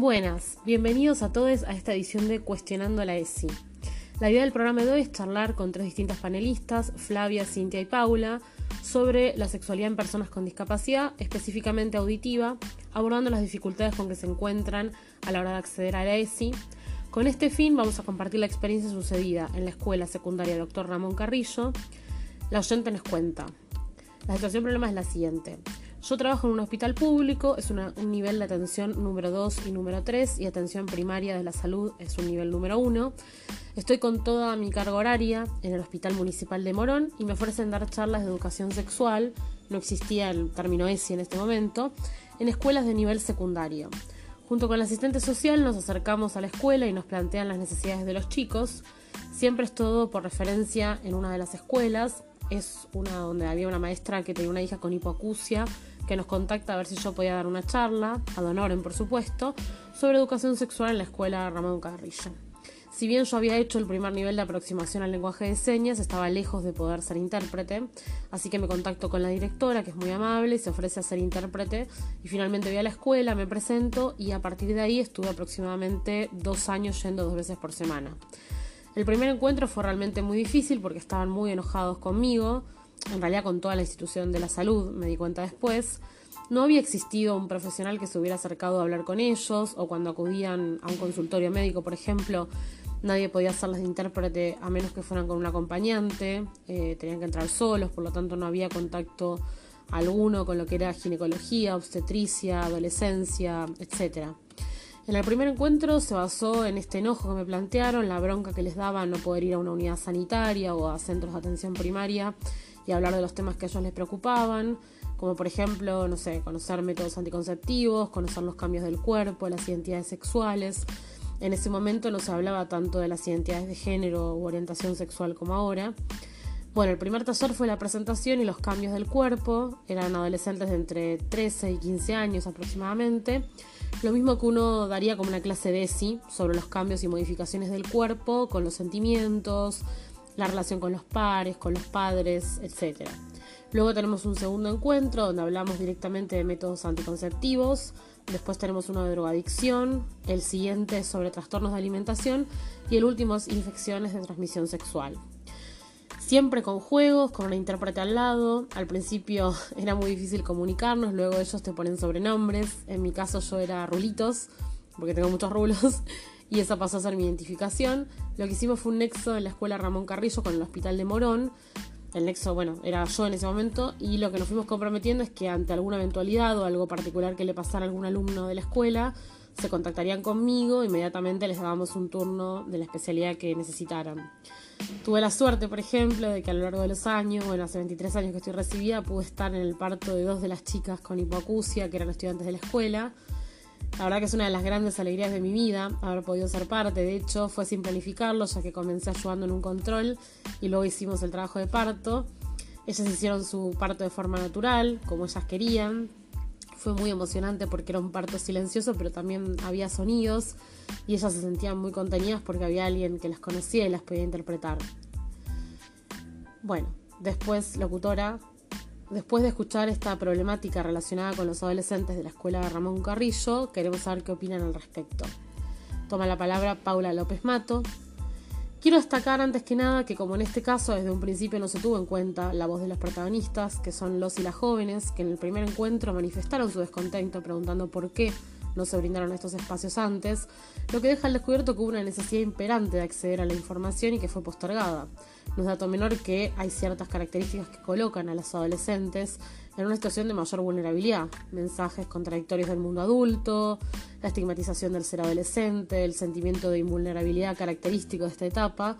Buenas, bienvenidos a todos a esta edición de Cuestionando la ESI. La idea del programa de hoy es charlar con tres distintas panelistas, Flavia, Cintia y Paula, sobre la sexualidad en personas con discapacidad, específicamente auditiva, abordando las dificultades con que se encuentran a la hora de acceder a la ESI. Con este fin vamos a compartir la experiencia sucedida en la escuela secundaria Dr. Ramón Carrillo. La oyente nos cuenta. La situación problema es la siguiente. Yo trabajo en un hospital público, es un nivel de atención número 2 y número 3 y atención primaria de la salud es un nivel número 1. Estoy con toda mi carga horaria en el Hospital Municipal de Morón y me ofrecen dar charlas de educación sexual, no existía el término ESI en este momento, en escuelas de nivel secundario. Junto con el asistente social nos acercamos a la escuela y nos plantean las necesidades de los chicos. Siempre es todo por referencia en una de las escuelas. Es una donde había una maestra que tenía una hija con hipoacusia que nos contacta a ver si yo podía dar una charla, a Donoren por supuesto, sobre educación sexual en la escuela Ramón Carrillo. Si bien yo había hecho el primer nivel de aproximación al lenguaje de señas, estaba lejos de poder ser intérprete, así que me contacto con la directora, que es muy amable, se ofrece a ser intérprete, y finalmente voy a la escuela, me presento, y a partir de ahí estuve aproximadamente dos años yendo dos veces por semana. El primer encuentro fue realmente muy difícil porque estaban muy enojados conmigo, en realidad con toda la institución de la salud, me di cuenta después, no había existido un profesional que se hubiera acercado a hablar con ellos o cuando acudían a un consultorio médico, por ejemplo, nadie podía hacerlas de intérprete a menos que fueran con un acompañante, eh, tenían que entrar solos, por lo tanto no había contacto alguno con lo que era ginecología, obstetricia, adolescencia, etc. En el primer encuentro se basó en este enojo que me plantearon, la bronca que les daba no poder ir a una unidad sanitaria o a centros de atención primaria y hablar de los temas que a ellos les preocupaban, como por ejemplo, no sé, conocer métodos anticonceptivos, conocer los cambios del cuerpo, las identidades sexuales. En ese momento no se hablaba tanto de las identidades de género u orientación sexual como ahora. Bueno, el primer taller fue la presentación y los cambios del cuerpo. Eran adolescentes de entre 13 y 15 años aproximadamente. Lo mismo que uno daría como una clase de ESI sobre los cambios y modificaciones del cuerpo con los sentimientos, la relación con los pares, con los padres, etc. Luego tenemos un segundo encuentro donde hablamos directamente de métodos anticonceptivos, después tenemos uno de drogadicción, el siguiente es sobre trastornos de alimentación y el último es infecciones de transmisión sexual. Siempre con juegos, con una intérprete al lado. Al principio era muy difícil comunicarnos, luego ellos te ponen sobrenombres. En mi caso yo era Rulitos, porque tengo muchos rulos y esa pasó a ser mi identificación. Lo que hicimos fue un nexo en la escuela Ramón Carrillo con el hospital de Morón. El nexo, bueno, era yo en ese momento y lo que nos fuimos comprometiendo es que ante alguna eventualidad o algo particular que le pasara a algún alumno de la escuela, se contactarían conmigo, inmediatamente les dábamos un turno de la especialidad que necesitaran. Tuve la suerte, por ejemplo, de que a lo largo de los años, bueno, hace 23 años que estoy recibida, pude estar en el parto de dos de las chicas con hipoacusia, que eran estudiantes de la escuela. La verdad que es una de las grandes alegrías de mi vida haber podido ser parte. De hecho, fue sin planificarlo, ya que comencé ayudando en un control y luego hicimos el trabajo de parto. Ellas hicieron su parto de forma natural, como ellas querían. Fue muy emocionante porque era un parto silencioso, pero también había sonidos y ellas se sentían muy contenidas porque había alguien que las conocía y las podía interpretar. Bueno, después, locutora, Después de escuchar esta problemática relacionada con los adolescentes de la escuela de Ramón Carrillo, queremos saber qué opinan al respecto. Toma la palabra Paula López Mato. Quiero destacar antes que nada que como en este caso desde un principio no se tuvo en cuenta la voz de los protagonistas, que son los y las jóvenes, que en el primer encuentro manifestaron su descontento preguntando por qué no se brindaron estos espacios antes, lo que deja al descubierto que hubo una necesidad imperante de acceder a la información y que fue postergada. No es dato menor que hay ciertas características que colocan a los adolescentes en una situación de mayor vulnerabilidad. Mensajes contradictorios del mundo adulto, la estigmatización del ser adolescente, el sentimiento de invulnerabilidad característico de esta etapa,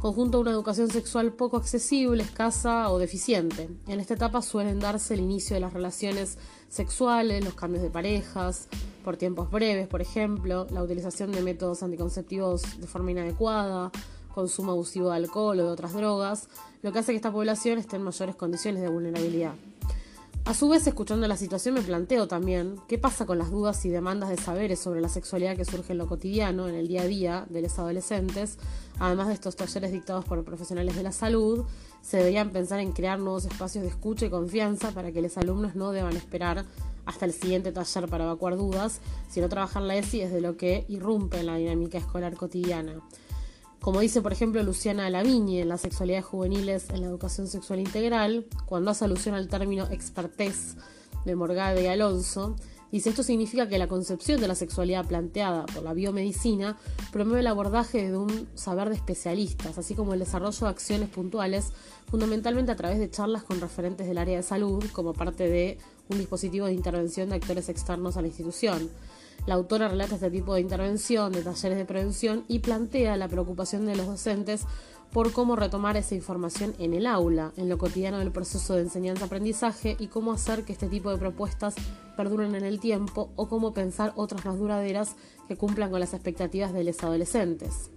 conjunto a una educación sexual poco accesible, escasa o deficiente. En esta etapa suelen darse el inicio de las relaciones sexuales, los cambios de parejas, por tiempos breves, por ejemplo, la utilización de métodos anticonceptivos de forma inadecuada, consumo abusivo de alcohol o de otras drogas, lo que hace que esta población esté en mayores condiciones de vulnerabilidad. A su vez, escuchando la situación, me planteo también qué pasa con las dudas y demandas de saberes sobre la sexualidad que surge en lo cotidiano, en el día a día de los adolescentes, además de estos talleres dictados por profesionales de la salud, se deberían pensar en crear nuevos espacios de escucha y confianza para que los alumnos no deban esperar hasta el siguiente taller para evacuar dudas, sino trabajar la ESI desde lo que irrumpe en la dinámica escolar cotidiana. Como dice, por ejemplo, Luciana Lavigne en las sexualidades juveniles en la educación sexual integral, cuando hace alusión al término expertez de Morgade y Alonso, Dice, esto significa que la concepción de la sexualidad planteada por la biomedicina promueve el abordaje de un saber de especialistas, así como el desarrollo de acciones puntuales, fundamentalmente a través de charlas con referentes del área de salud, como parte de un dispositivo de intervención de actores externos a la institución. La autora relata este tipo de intervención, de talleres de prevención y plantea la preocupación de los docentes por cómo retomar esa información en el aula, en lo cotidiano del proceso de enseñanza-aprendizaje y cómo hacer que este tipo de propuestas perduren en el tiempo o cómo pensar otras más duraderas que cumplan con las expectativas de los adolescentes.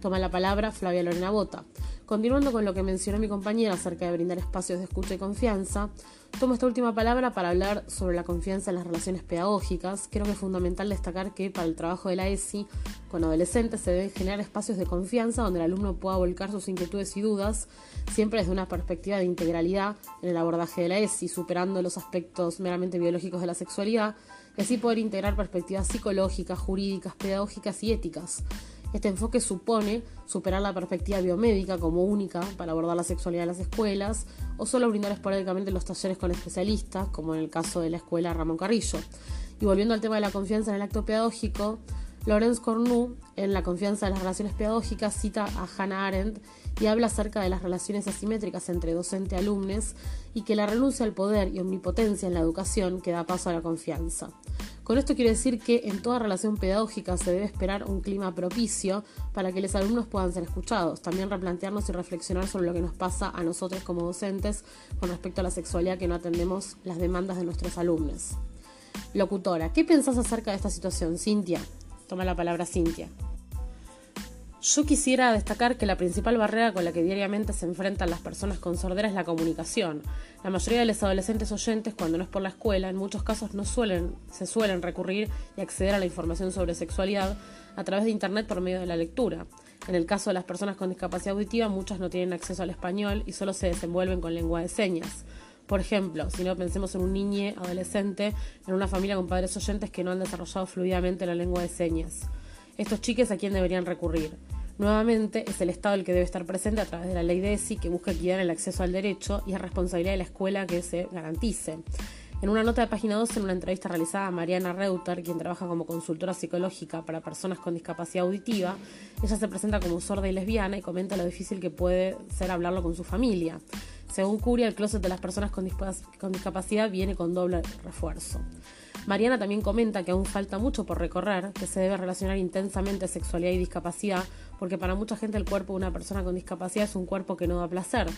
Toma la palabra Flavia Lorena Bota. Continuando con lo que mencionó mi compañera acerca de brindar espacios de escucha y confianza, tomo esta última palabra para hablar sobre la confianza en las relaciones pedagógicas. Creo que es fundamental destacar que para el trabajo de la ESI con adolescentes se deben generar espacios de confianza donde el alumno pueda volcar sus inquietudes y dudas, siempre desde una perspectiva de integralidad en el abordaje de la ESI, superando los aspectos meramente biológicos de la sexualidad, y así poder integrar perspectivas psicológicas, jurídicas, pedagógicas y éticas. Este enfoque supone superar la perspectiva biomédica como única para abordar la sexualidad en las escuelas o solo brindar esporádicamente los talleres con especialistas, como en el caso de la escuela Ramón Carrillo. Y volviendo al tema de la confianza en el acto pedagógico, Lorenz Cornu, en La confianza en las relaciones pedagógicas, cita a Hannah Arendt y habla acerca de las relaciones asimétricas entre docente y alumnos y que la renuncia al poder y omnipotencia en la educación que da paso a la confianza. Con esto quiero decir que en toda relación pedagógica se debe esperar un clima propicio para que los alumnos puedan ser escuchados. También replantearnos y reflexionar sobre lo que nos pasa a nosotros como docentes con respecto a la sexualidad que no atendemos las demandas de nuestros alumnos. Locutora, ¿qué pensás acerca de esta situación, Cintia? Toma la palabra Cintia. Yo quisiera destacar que la principal barrera con la que diariamente se enfrentan las personas con sordera es la comunicación. La mayoría de los adolescentes oyentes, cuando no es por la escuela, en muchos casos no suelen, se suelen recurrir y acceder a la información sobre sexualidad a través de Internet por medio de la lectura. En el caso de las personas con discapacidad auditiva, muchas no tienen acceso al español y solo se desenvuelven con lengua de señas. Por ejemplo, si no pensemos en un niño adolescente en una familia con padres oyentes que no han desarrollado fluidamente la lengua de señas. Estos chiques a quién deberían recurrir. Nuevamente, es el Estado el que debe estar presente a través de la ley de ESI que busca equidad en el acceso al derecho y es responsabilidad de la escuela que se garantice. En una nota de página 2, en una entrevista realizada a Mariana Reuter, quien trabaja como consultora psicológica para personas con discapacidad auditiva, ella se presenta como sorda y lesbiana y comenta lo difícil que puede ser hablarlo con su familia. Según Curia, el closet de las personas con, discapacidad viene con doble refuerzo. Mariana también comenta que aún falta mucho por recorrer, que se debe relacionar intensamente sexualidad y discapacidad, porque para mucha gente el cuerpo de una persona con discapacidad es un cuerpo que no da placer.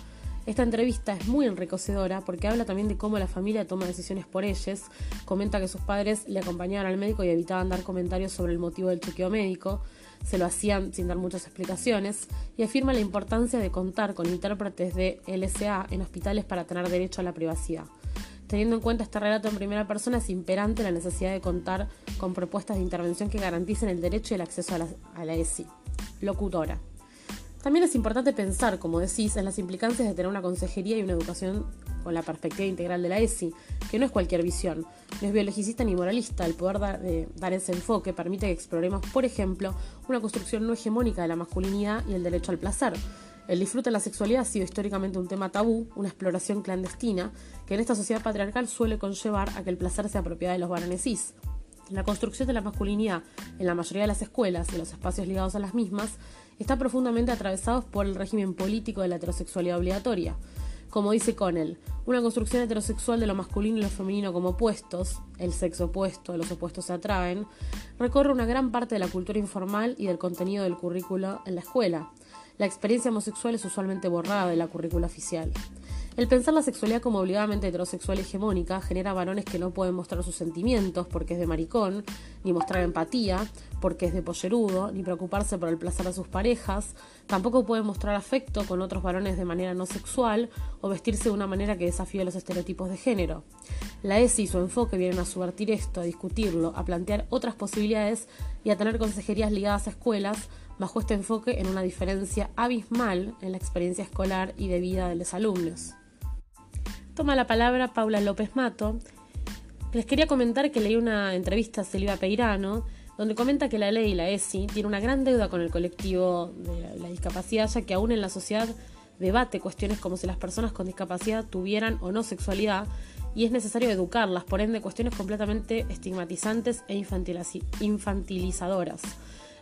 Esta entrevista es muy enriquecedora porque habla también de cómo la familia toma decisiones por ellos. Comenta que sus padres le acompañaban al médico y evitaban dar comentarios sobre el motivo del chequeo médico. Se lo hacían sin dar muchas explicaciones. Y afirma la importancia de contar con intérpretes de LSA en hospitales para tener derecho a la privacidad. Teniendo en cuenta este relato en primera persona, es imperante la necesidad de contar con propuestas de intervención que garanticen el derecho y el acceso a la, a la ESI. Locutora. También es importante pensar, como decís, en las implicancias de tener una consejería y una educación con la perspectiva integral de la ESI, que no es cualquier visión, no es biologicista ni moralista. El poder dar ese enfoque permite que exploremos, por ejemplo, una construcción no hegemónica de la masculinidad y el derecho al placer. El disfrute de la sexualidad ha sido históricamente un tema tabú, una exploración clandestina, que en esta sociedad patriarcal suele conllevar a que el placer sea propiedad de los varones cis. La construcción de la masculinidad en la mayoría de las escuelas y los espacios ligados a las mismas está profundamente atravesados por el régimen político de la heterosexualidad obligatoria. Como dice Connell, una construcción heterosexual de lo masculino y lo femenino como opuestos, el sexo opuesto, los opuestos se atraen, recorre una gran parte de la cultura informal y del contenido del currículo en la escuela. La experiencia homosexual es usualmente borrada de la currícula oficial. El pensar la sexualidad como obligadamente heterosexual hegemónica genera varones que no pueden mostrar sus sentimientos porque es de maricón, ni mostrar empatía porque es de pollerudo, ni preocuparse por el placer de sus parejas, tampoco pueden mostrar afecto con otros varones de manera no sexual o vestirse de una manera que desafíe los estereotipos de género. La ESI y su enfoque vienen a subvertir esto, a discutirlo, a plantear otras posibilidades y a tener consejerías ligadas a escuelas bajo este enfoque en una diferencia abismal en la experiencia escolar y de vida de los alumnos. Toma la palabra Paula López Mato. Les quería comentar que leí una entrevista a Silvia Peirano donde comenta que la ley, la ESI, tiene una gran deuda con el colectivo de la discapacidad, ya que aún en la sociedad debate cuestiones como si las personas con discapacidad tuvieran o no sexualidad y es necesario educarlas, por ende cuestiones completamente estigmatizantes e infantilizadoras.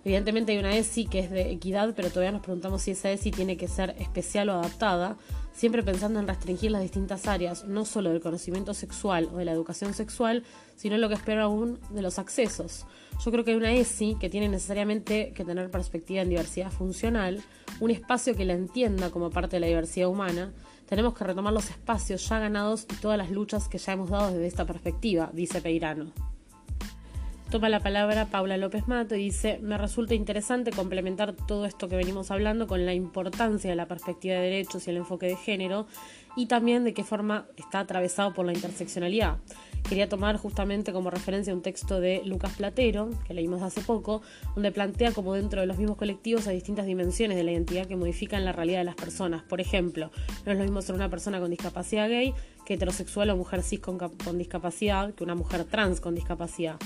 Evidentemente hay una ESI que es de equidad, pero todavía nos preguntamos si esa ESI tiene que ser especial o adaptada, siempre pensando en restringir las distintas áreas, no solo del conocimiento sexual o de la educación sexual, sino lo que espero aún de los accesos. Yo creo que hay una ESI que tiene necesariamente que tener perspectiva en diversidad funcional, un espacio que la entienda como parte de la diversidad humana. Tenemos que retomar los espacios ya ganados y todas las luchas que ya hemos dado desde esta perspectiva, dice Peirano. Toma la palabra Paula López Mato y dice, me resulta interesante complementar todo esto que venimos hablando con la importancia de la perspectiva de derechos y el enfoque de género y también de qué forma está atravesado por la interseccionalidad. Quería tomar justamente como referencia un texto de Lucas Platero, que leímos hace poco, donde plantea como dentro de los mismos colectivos hay distintas dimensiones de la identidad que modifican la realidad de las personas. Por ejemplo, no es lo mismo ser una persona con discapacidad gay que heterosexual o mujer cis con, con discapacidad que una mujer trans con discapacidad.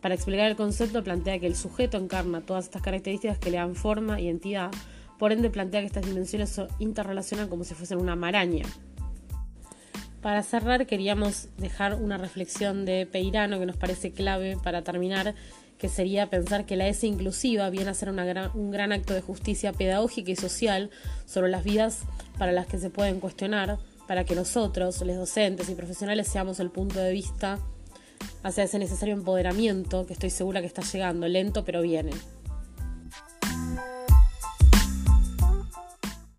Para explicar el concepto plantea que el sujeto encarna todas estas características que le dan forma y entidad, por ende plantea que estas dimensiones se interrelacionan como si fuesen una maraña. Para cerrar queríamos dejar una reflexión de Peirano que nos parece clave para terminar, que sería pensar que la S inclusiva viene a ser un gran acto de justicia pedagógica y social sobre las vidas para las que se pueden cuestionar, para que nosotros, los docentes y profesionales, seamos el punto de vista hacia ese necesario empoderamiento que estoy segura que está llegando, lento pero viene.